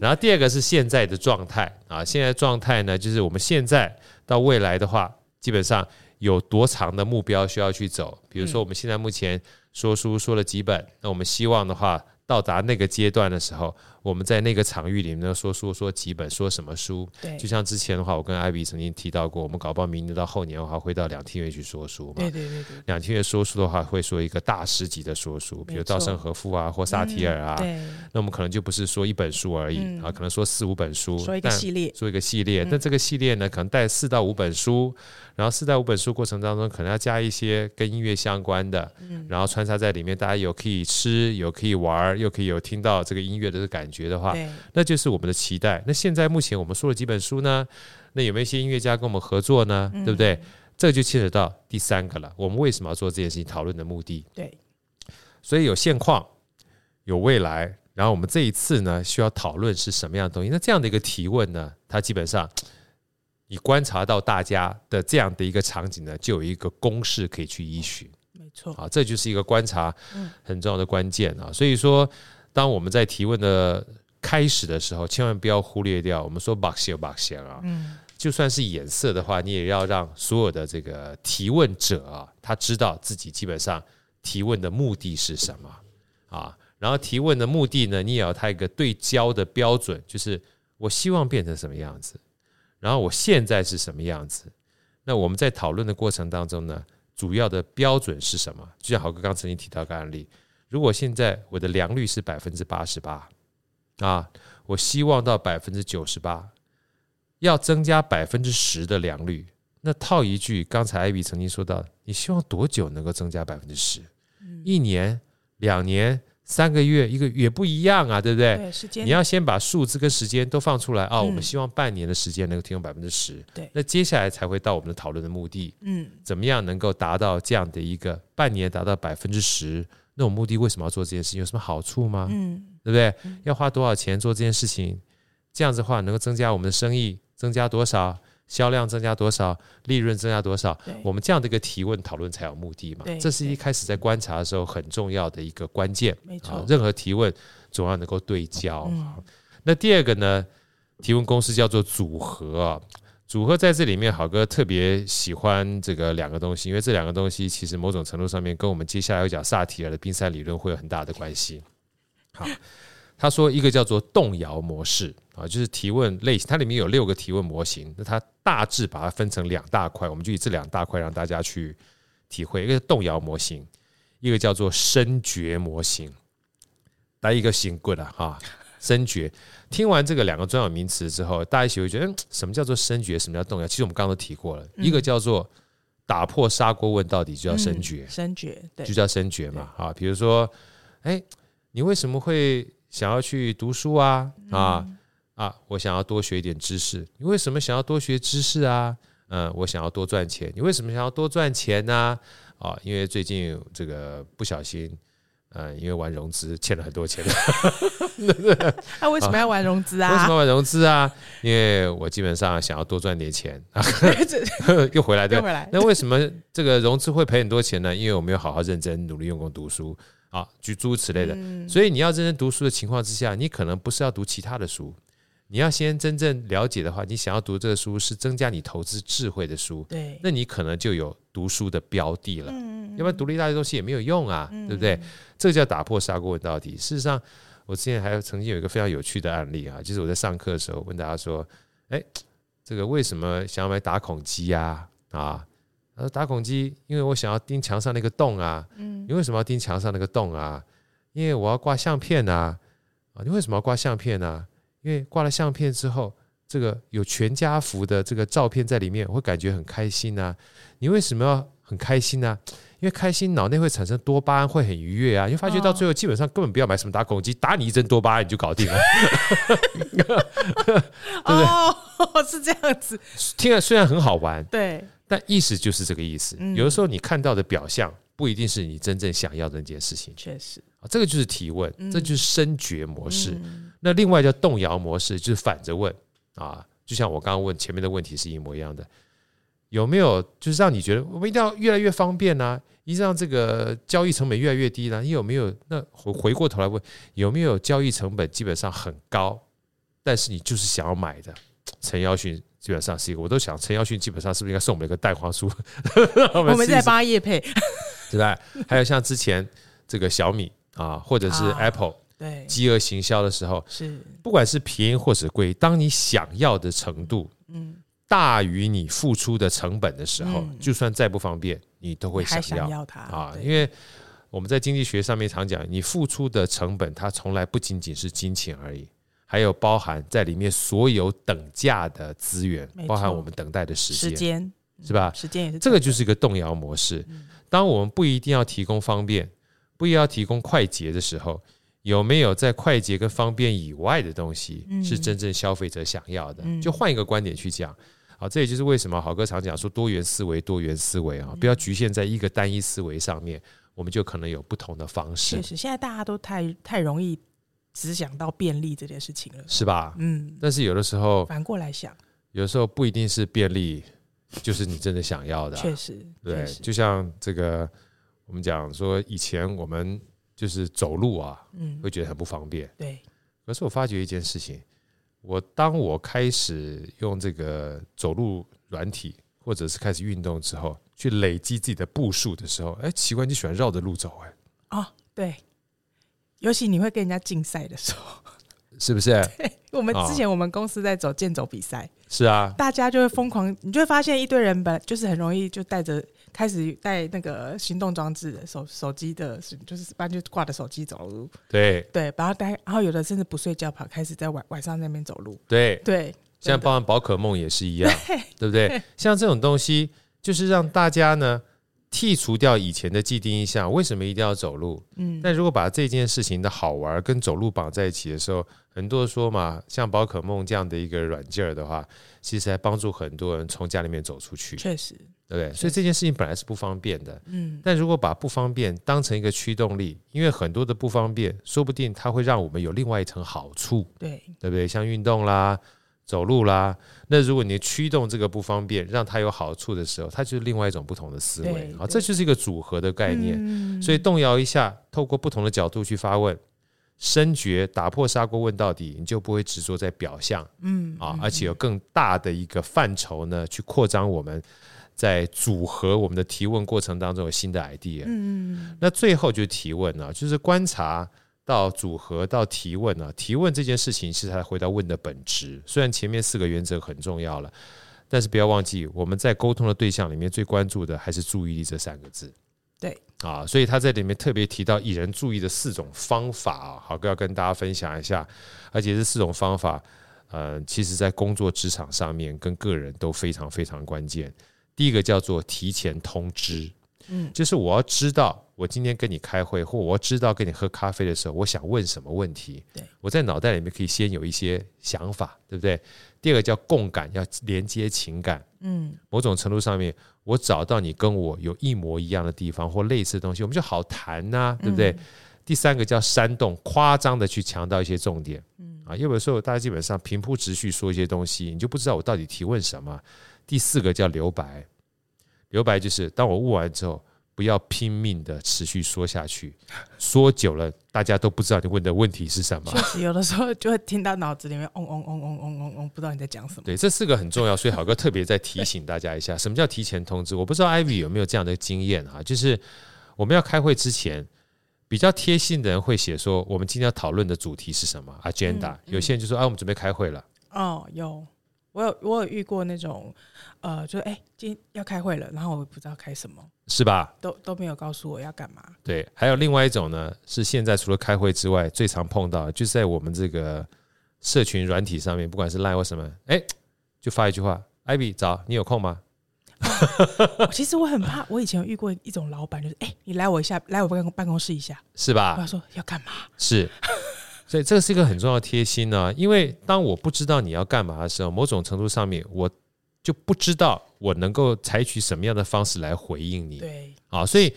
然后第二个是现在的状态啊，现在状态呢，就是我们现在。到未来的话，基本上有多长的目标需要去走？比如说，我们现在目前说书说了几本，那我们希望的话，到达那个阶段的时候，我们在那个场域里面呢，说说说几本，说什么书。对，就像之前的话，我跟艾比曾经提到过，我们搞不好明年到后年的话，会到两厅院去说书嘛。对对对对。两厅院说书的话，会说一个大师级的说书，比如稻盛和夫啊，或萨提尔啊。对。那我们可能就不是说一本书而已啊，可能说四五本书。说一个系列。说一个系列，那这个系列呢，可能带四到五本书，然后四到五本书过程当中，可能要加一些跟音乐相关的，然后穿插在里面，大家有可以吃，有可以玩，又可以有听到。这个音乐的感觉的话，那就是我们的期待。那现在目前我们说了几本书呢？那有没有一些音乐家跟我们合作呢？对不对？这就牵扯到第三个了。我们为什么要做这件事情？讨论的目的。对，所以有现况，有未来，然后我们这一次呢，需要讨论是什么样的东西？那这样的一个提问呢，它基本上 你观察到大家的这样的一个场景呢，就有一个公式可以去依循。没错，啊，这就是一个观察很重要的关键啊。所以说。当我们在提问的开始的时候，千万不要忽略掉我们说 box 有 box 啊，就算是颜色的话，你也要让所有的这个提问者啊，他知道自己基本上提问的目的是什么啊，然后提问的目的呢，你也要他一个对焦的标准，就是我希望变成什么样子，然后我现在是什么样子，那我们在讨论的过程当中呢，主要的标准是什么？就像豪哥刚曾经提到个案例。如果现在我的良率是百分之八十八啊，我希望到百分之九十八，要增加百分之十的良率。那套一句，刚才艾比曾经说到，你希望多久能够增加百分之十？一年、两年、三个月、一个也不一样啊，对不对？你要先把数字跟时间都放出来啊。我们希望半年的时间能够提供百分之十。对，那接下来才会到我们的讨论的目的。嗯，怎么样能够达到这样的一个半年达到百分之十？那我目的为什么要做这件事情？有什么好处吗？嗯，对不对？要花多少钱做这件事情？这样子的话，能够增加我们的生意，增加多少销量，增加多少利润，增加多少？我们这样的一个提问讨论才有目的嘛。这是一开始在观察的时候很重要的一个关键。没错，任何提问总要能够对焦。那第二个呢？提问公式叫做组合啊。组合在这里面，好哥特别喜欢这个两个东西，因为这两个东西其实某种程度上面跟我们接下来要讲萨提尔的冰山理论会有很大的关系。好，他说一个叫做动摇模式啊，就是提问类型，它里面有六个提问模型，那它大致把它分成两大块，我们就以这两大块让大家去体会。一个是动摇模型，一个叫做深觉模型。来一个醒过来哈。深觉，听完这个两个专有名词之后，大家一起会觉得，嗯，什么叫做深觉？什么叫动摇？其实我们刚刚都提过了，一个叫做打破砂锅问到底，就叫深觉，深觉，对，就叫深觉嘛。啊，比如说，哎，你为什么会想要去读书啊？啊啊，我想要多学一点知识。你为什么想要多学知识啊？嗯，我想要多赚钱。你为什么想要多赚钱呢？啊，因为最近这个不小心。嗯，因为玩融资欠了很多钱，那为什么要玩融资啊？为什么要玩融资啊？因为我基本上想要多赚点钱，又回来对，又回来。那为什么这个融资会赔很多钱呢？因为我没有好好认真努力用功读书啊，举诸此类的。所以你要认真读书的情况之下，你可能不是要读其他的书。你要先真正了解的话，你想要读这个书是增加你投资智慧的书，对，那你可能就有读书的标的了。嗯，要不然读了一大堆东西也没有用啊，对不对？这叫打破砂锅问到底。事实上，我之前还有曾经有一个非常有趣的案例啊，就是我在上课的时候问大家说：“哎，这个为什么想要买打孔机呀？”啊，他说打孔机，因为我想要钉墙上那个洞啊。嗯，你为什么要钉墙上那个洞啊？因为我要挂相片啊。啊，你为什么要挂相片呢？因为挂了相片之后，这个有全家福的这个照片在里面，我会感觉很开心啊。你为什么要很开心呢？因为开心脑内会产生多巴胺，会很愉悦啊。因为发觉到最后，基本上根本不要买什么打孔机，打你一针多巴胺你就搞定了。哦，是这样子。听了虽然很好玩，对，但意思就是这个意思。有的时候你看到的表象，不一定是你真正想要的那件事情。确实。这个就是提问，这就是深觉模式。嗯、那另外叫动摇模式，就是反着问啊，就像我刚刚问前面的问题是一模一样的。有没有就是让你觉得我们一定要越来越方便呢、啊？一定让这个交易成本越来越低呢？你有没有？那回回过头来问，有没有交易成本基本上很高，但是你就是想要买的？陈耀迅基本上是一个，我都想陈耀迅基本上是不是应该送 我们一个蛋黄酥？我们在八叶配，对吧？还有像之前这个小米。啊，或者是 Apple 对，饥饿行销的时候，是不管是便宜或者贵，当你想要的程度，嗯，大于你付出的成本的时候，嗯、就算再不方便，你都会想要，它啊，因为。我们在经济学上面常讲，你付出的成本，它从来不仅仅是金钱而已，还有包含在里面所有等价的资源，包含我们等待的时间，时间是吧？时间也是。这个就是一个动摇模式。当我们不一定要提供方便，不一定要提供快捷的时候，有没有在快捷跟方便以外的东西是真正消费者想要的？就换一个观点去讲，好，这也就是为什么好哥常讲说多元思维，多元思维啊，不要局限在一个单一思维上面。我们就可能有不同的方式。确实，现在大家都太太容易只想到便利这件事情了，是吧？嗯。但是有的时候反过来想，有的时候不一定是便利，就是你真的想要的啊。确实，对。就像这个，我们讲说以前我们就是走路啊，嗯，会觉得很不方便。对。可是我发觉一件事情，我当我开始用这个走路软体，或者是开始运动之后。去累积自己的步数的时候，哎，奇怪，你喜欢绕着路走哎？哦，对，尤其你会跟人家竞赛的时候，是不是？对，我们之前我们公司在走健走比赛，是啊，大家就会疯狂，你就会发现一堆人本就是很容易就带着开始带那个行动装置的手手机的，就是一般就挂着手机走路，对对，然后带，然后有的甚至不睡觉跑，开始在晚晚上那边走路，对对，像包含宝可梦也是一样，对不对？像这种东西。就是让大家呢剔除掉以前的既定印象，为什么一定要走路？嗯，但如果把这件事情的好玩跟走路绑在一起的时候，很多人说嘛，像宝可梦这样的一个软件儿的话，其实还帮助很多人从家里面走出去。确实，对不对？所以这件事情本来是不方便的，嗯，但如果把不方便当成一个驱动力，因为很多的不方便，说不定它会让我们有另外一层好处，对，对不对？像运动啦。走路啦，那如果你驱动这个不方便，让它有好处的时候，它就是另外一种不同的思维啊，这就是一个组合的概念。嗯、所以动摇一下，透过不同的角度去发问，深觉打破砂锅问到底，你就不会执着在表象，嗯啊，而且有更大的一个范畴呢，去扩张我们在组合我们的提问过程当中有新的 idea。嗯，那最后就提问呢，就是观察。到组合到提问啊，提问这件事情是才回到问的本质。虽然前面四个原则很重要了，但是不要忘记我们在沟通的对象里面最关注的还是注意力这三个字。对啊，所以他在里面特别提到引人注意的四种方法啊，好哥要跟大家分享一下。而且这四种方法，呃，其实在工作职场上面跟个人都非常非常关键。第一个叫做提前通知。嗯，就是我要知道我今天跟你开会，或我要知道跟你喝咖啡的时候，我想问什么问题。对，我在脑袋里面可以先有一些想法，对不对？第二个叫共感，要连接情感。嗯，某种程度上面，我找到你跟我有一模一样的地方或类似的东西，我们就好谈呐，对不对？第三个叫煽动，夸张的去强调一些重点。嗯，啊，有的时候大家基本上平铺直叙说一些东西，你就不知道我到底提问什么。第四个叫留白。留白就是，当我问完之后，不要拼命的持续说下去，说久了，大家都不知道你问的问题是什么。确实，有的时候就会听到脑子里面嗡嗡嗡嗡嗡嗡嗡，不知道你在讲什么。对，这四个很重要，所以好哥特别再提醒大家一下，什么叫提前通知？我不知道 Ivy 有没有这样的经验哈，就是我们要开会之前，比较贴心的人会写说，我们今天要讨论的主题是什么？Agenda。嗯嗯、有些人就说，啊，我们准备开会了。哦，有。我有我有遇过那种，呃，就哎、欸，今天要开会了，然后我不知道开什么，是吧？都都没有告诉我要干嘛。对，还有另外一种呢，是现在除了开会之外，最常碰到的就是在我们这个社群软体上面，不管是 Line 或什么，哎、欸，就发一句话：“Ivy 早，你有空吗？”其实我很怕，我以前遇过一种老板，就是哎、欸，你来我一下，来我办公办公室一下，是吧？他说要干嘛？是。所以这个是一个很重要的贴心呢、啊，因为当我不知道你要干嘛的时候，某种程度上面我就不知道我能够采取什么样的方式来回应你。对，啊，所以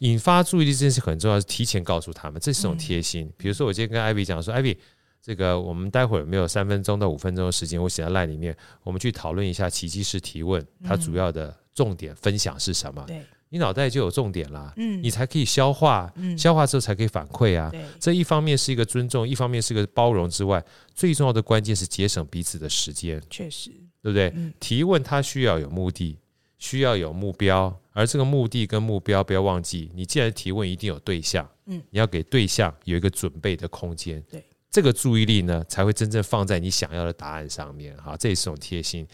引发注意力这件事很重要，是提前告诉他们，这是一种贴心。嗯、比如说，我今天跟艾比讲说，艾比，这个我们待会儿有没有三分钟到五分钟的时间，我写在 LINE 里面，我们去讨论一下奇迹式提问，它主要的重点分享是什么？对。你脑袋就有重点啦，嗯，你才可以消化，嗯，消化之后才可以反馈啊。对，这一方面是一个尊重，一方面是一个包容之外，最重要的关键是节省彼此的时间。确实，对不对？提问它需要有目的，需要有目标，而这个目的跟目标，不要忘记，你既然提问，一定有对象，嗯，你要给对象有一个准备的空间，对，这个注意力呢，才会真正放在你想要的答案上面，哈，这也是种贴心。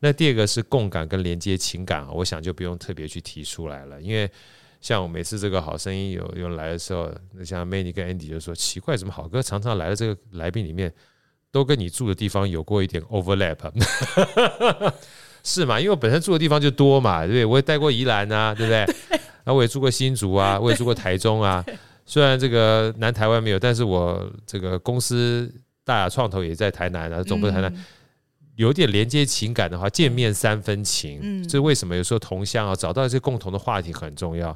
那第二个是共感跟连接情感，我想就不用特别去提出来了，因为像我每次这个好声音有有人来的时候，那像 Manny 跟 Andy 就说奇怪，怎么好哥常常来的这个来宾里面，都跟你住的地方有过一点 overlap。是嘛？因为我本身住的地方就多嘛，对不对？我也待过宜兰啊，对不对？然 后我也住过新竹啊，我也住过台中啊。虽然这个南台湾没有，但是我这个公司大雅创投也在台南啊，总部在台南，有点连接情感的话，见面三分情。嗯，这为什么有时候同乡啊，找到一些共同的话题很重要？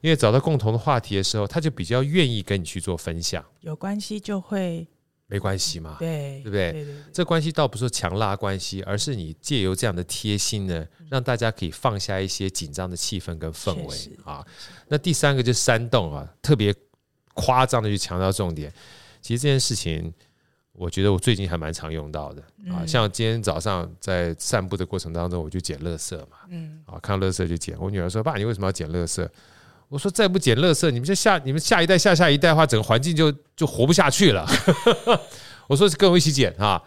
因为找到共同的话题的时候，他就比较愿意跟你去做分享，有关系就会。没关系嘛，对，对不对？这关系倒不是说强拉关系，而是你借由这样的贴心呢，让大家可以放下一些紧张的气氛跟氛围啊。那第三个就是煽动啊，特别夸张的去强调重点。其实这件事情，我觉得我最近还蛮常用到的啊。像今天早上在散步的过程当中，我就捡垃圾嘛，嗯，啊，看到垃圾就捡。我女儿说：“爸，你为什么要捡垃圾？”我说再不捡垃圾，你们就下你们下一代下下一代的话，整个环境就就活不下去了。我说跟我一起捡啊，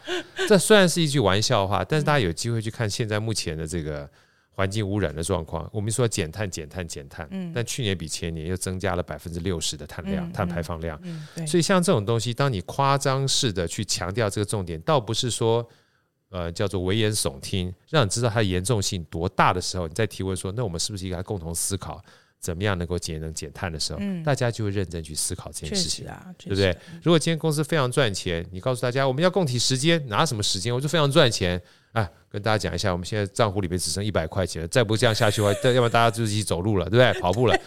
这虽然是一句玩笑话，但是大家有机会去看现在目前的这个环境污染的状况。我们说减碳减碳减碳，但去年比前年又增加了百分之六十的碳量碳排放量。所以像这种东西，当你夸张式的去强调这个重点，倒不是说呃叫做危言耸听，让你知道它的严重性多大的时候，你再提问说，那我们是不是应该共同思考？怎么样能够节能减碳的时候，嗯、大家就会认真去思考这件事情，啊、对不对？如果今天公司非常赚钱，你告诉大家我们要共体时间，拿什么时间？我就非常赚钱，哎，跟大家讲一下，我们现在账户里面只剩一百块钱了，再不这样下去的话，要不然大家就一起走路了，对不对？跑步了。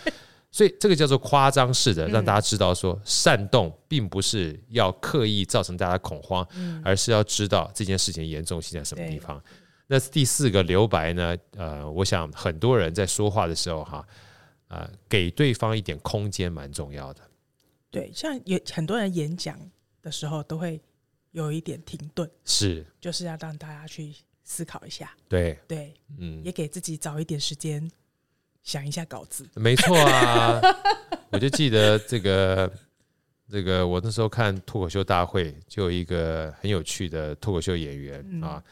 所以这个叫做夸张式的，让大家知道说煽动并不是要刻意造成大家恐慌，而是要知道这件事情严重性在什么地方。那第四个留白呢？呃，我想很多人在说话的时候哈。啊，给对方一点空间蛮重要的。对，像有很多人演讲的时候都会有一点停顿，是，就是要让大家去思考一下。对对，嗯，也给自己找一点时间想一下稿子。没错啊，我就记得这个这个，我那时候看脱口秀大会，就有一个很有趣的脱口秀演员、嗯、啊，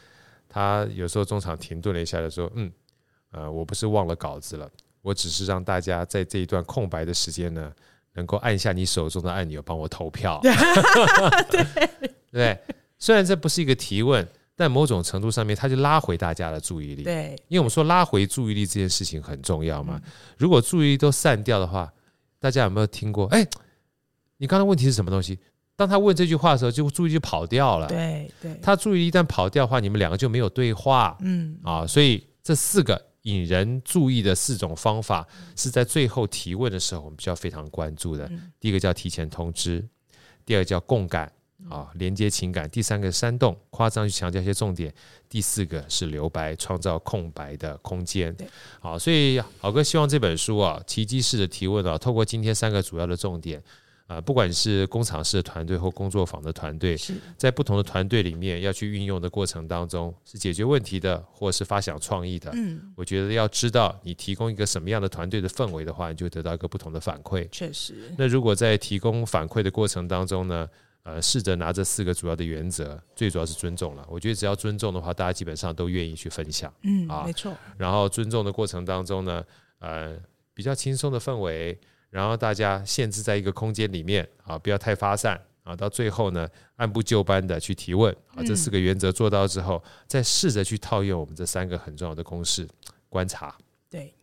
他有时候中场停顿了一下，就说：“嗯，呃，我不是忘了稿子了。”我只是让大家在这一段空白的时间呢，能够按下你手中的按钮，帮我投票。对对，虽然这不是一个提问，但某种程度上面，它就拉回大家的注意力。对，因为我们说拉回注意力这件事情很重要嘛。如果注意力都散掉的话，大家有没有听过？哎，你刚才问题是什么东西？当他问这句话的时候，就注意力就跑掉了。对对，他注意力一旦跑掉的话，你们两个就没有对话。嗯啊，所以这四个。引人注意的四种方法是在最后提问的时候，我们需要非常关注的。第一个叫提前通知，第二个叫共感啊，连接情感，第三个煽动，夸张去强调一些重点，第四个是留白，创造空白的空间。好，所以好哥希望这本书啊，奇迹式的提问啊，透过今天三个主要的重点。啊，不管是工厂式的团队或工作坊的团队，在不同的团队里面要去运用的过程当中，是解决问题的，或是发想创意的。嗯，我觉得要知道你提供一个什么样的团队的氛围的话，你就得到一个不同的反馈。确实。那如果在提供反馈的过程当中呢，呃，试着拿这四个主要的原则，最主要是尊重了。我觉得只要尊重的话，大家基本上都愿意去分享。嗯，啊，没错。然后尊重的过程当中呢，呃，比较轻松的氛围。然后大家限制在一个空间里面啊，不要太发散啊。到最后呢，按部就班的去提问啊。这四个原则做到之后，再试着去套用我们这三个很重要的公式：观察，对，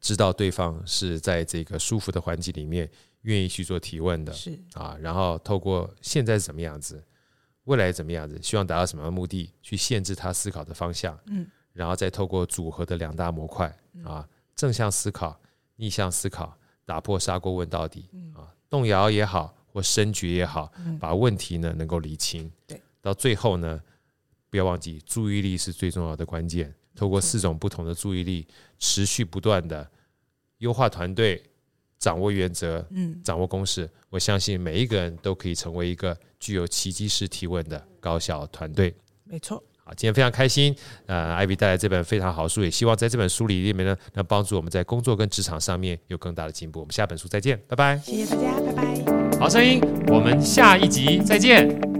知道对方是在这个舒服的环境里面愿意去做提问的，是啊。然后透过现在是什么样子，未来怎么样子，希望达到什么样的目的，去限制他思考的方向。嗯，然后再透过组合的两大模块啊，正向思考、逆向思考。打破砂锅问到底啊，动摇也好，或深掘也好，把问题呢能够理清。对，到最后呢，不要忘记注意力是最重要的关键。透过四种不同的注意力，持续不断的优化团队，掌握原则，嗯，掌握公式。我相信每一个人都可以成为一个具有奇迹式提问的高效团队。没错。好，今天非常开心，呃，艾比带来这本非常好的书，也希望在这本书里面呢，能帮助我们在工作跟职场上面有更大的进步。我们下本书再见，拜拜。谢谢大家，拜拜。好声音，我们下一集再见。